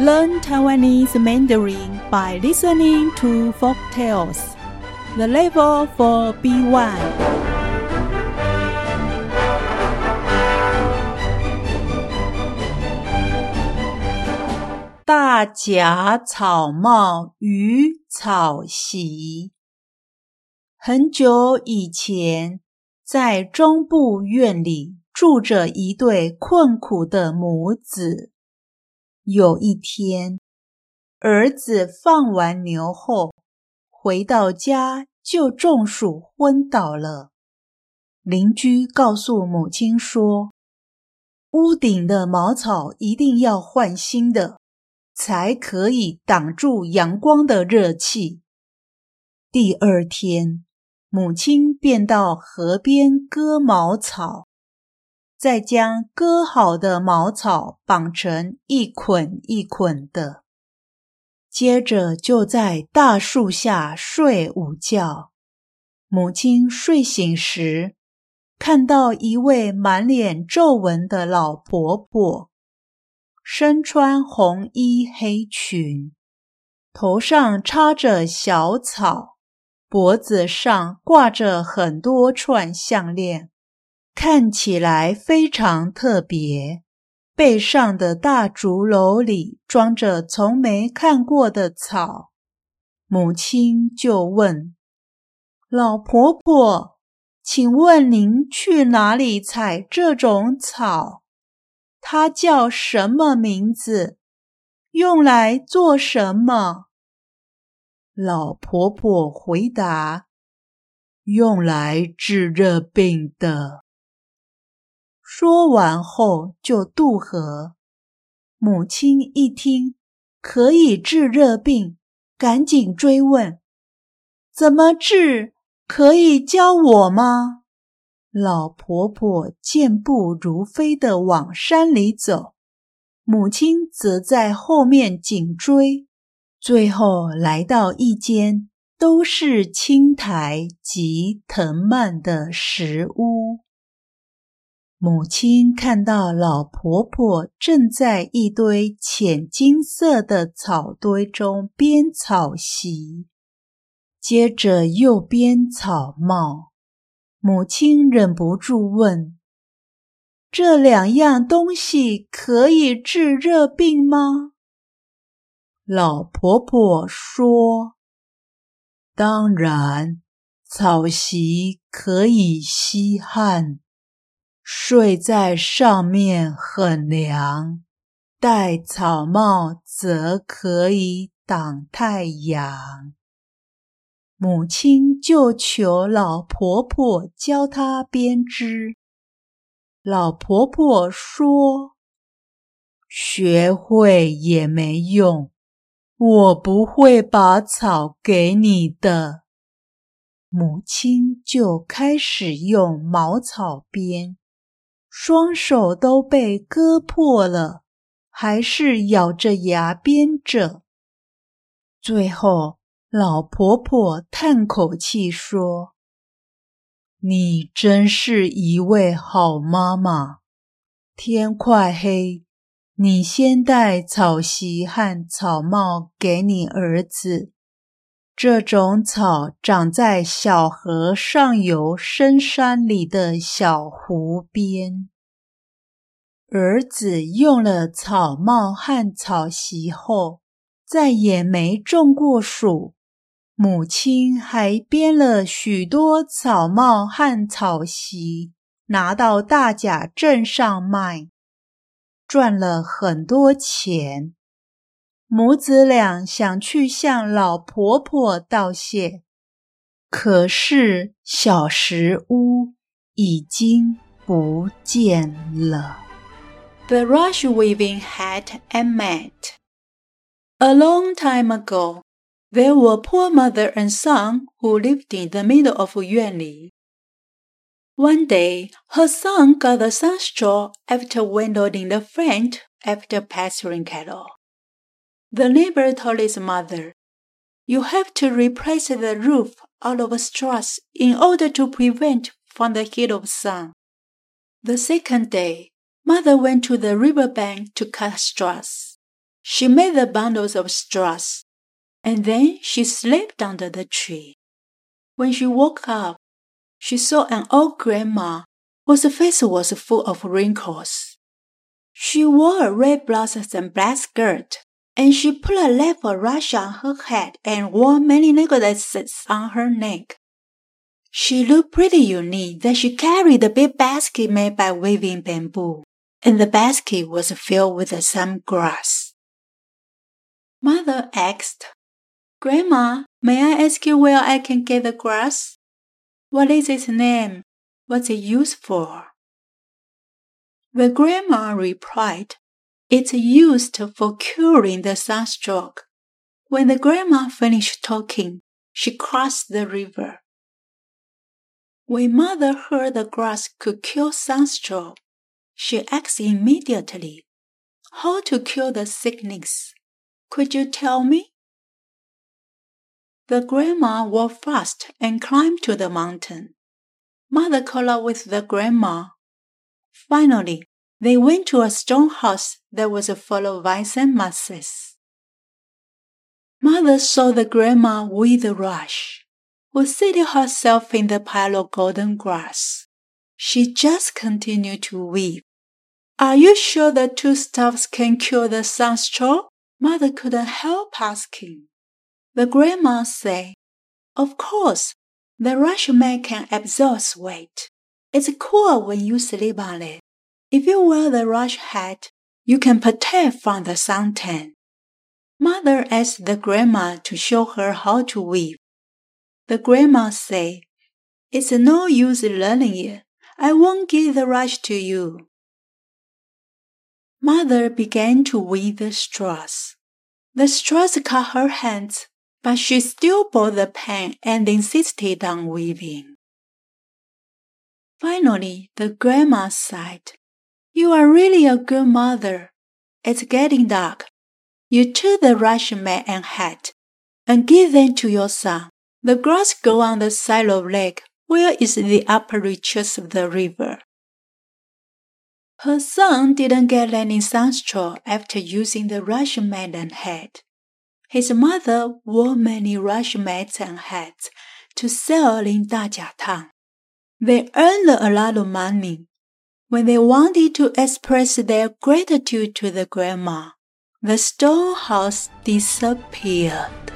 Learn Taiwanese Mandarin by listening to folk tales. The level for B1. 大甲草帽与草席。很久以前，在中部院里住着一对困苦的母子。有一天，儿子放完牛后回到家，就中暑昏倒了。邻居告诉母亲说：“屋顶的茅草一定要换新的。”才可以挡住阳光的热气。第二天，母亲便到河边割茅草，再将割好的茅草绑成一捆一捆的，接着就在大树下睡午觉。母亲睡醒时，看到一位满脸皱纹的老婆婆。身穿红衣黑裙，头上插着小草，脖子上挂着很多串项链，看起来非常特别。背上的大竹篓里装着从没看过的草。母亲就问老婆婆：“请问您去哪里采这种草？”它叫什么名字？用来做什么？老婆婆回答：“用来治热病的。”说完后就渡河。母亲一听可以治热病，赶紧追问：“怎么治？可以教我吗？”老婆婆健步如飞地往山里走，母亲则在后面紧追。最后来到一间都是青苔及藤蔓的石屋。母亲看到老婆婆正在一堆浅金色的草堆中编草席，接着又编草帽。母亲忍不住问：“这两样东西可以治热病吗？”老婆婆说：“当然，草席可以吸汗，睡在上面很凉；戴草帽则可以挡太阳。”母亲就求老婆婆教她编织。老婆婆说：“学会也没用，我不会把草给你的。”母亲就开始用茅草编，双手都被割破了，还是咬着牙编着。最后。老婆婆叹口气说：“你真是一位好妈妈。天快黑，你先带草席和草帽给你儿子。这种草长在小河上游深山里的小湖边。儿子用了草帽和草席后，再也没中过暑。”母亲还编了许多草帽和草席，拿到大甲镇上卖，赚了很多钱。母子俩想去向老婆婆道谢，可是小石屋已经不见了。The rush weaving hat and mat. A long time ago. There were poor mother and son who lived in the middle of Yuanli. One day, her son got the some straw after windowing the front after pasturing cattle. The neighbor told his mother, You have to replace the roof out of straws in order to prevent from the heat of sun. The second day, mother went to the river bank to cut straws. She made the bundles of straws, and then she slept under the tree. When she woke up, she saw an old grandma whose face was full of wrinkles. She wore a red blouse and black skirt, and she put a of rush on her head and wore many necklaces on her neck. She looked pretty unique that she carried a big basket made by weaving bamboo, and the basket was filled with some grass. Mother asked, Grandma, may I ask you where I can get the grass? What is its name? What's it used for? The grandma replied, It's used for curing the sunstroke. When the grandma finished talking, she crossed the river. When mother heard the grass could cure sunstroke, she asked immediately, How to cure the sickness? Could you tell me? The grandma walked fast and climbed to the mountain. Mother called out with the grandma. Finally, they went to a stone house that was full of vines and mosses. Mother saw the grandma with the rush was seating herself in the pile of golden grass. She just continued to weep. Are you sure the two stuffs can cure the sunstroke? Mother couldn't help asking. The grandma said, Of course, the rush mat can absorb sweat. It's cool when you sleep on it. If you wear the rush hat, you can protect from the suntan. Mother asked the grandma to show her how to weave. The grandma said, It's no use learning it. I won't give the rush to you. Mother began to weave the straws. The straws cut her hands, but she still bore the pain and insisted on weaving. Finally, the grandma sighed, You are really a good mother. It's getting dark. You took the rush mat and hat and give them to your son. The grass grows on the side of lake, where is the upper reaches of the river. Her son didn't get any sunstroke after using the rush mat and hat. His mother wore many rush mats and hats to sell in Dajiatang. They earned a lot of money. When they wanted to express their gratitude to the grandma, the storehouse disappeared.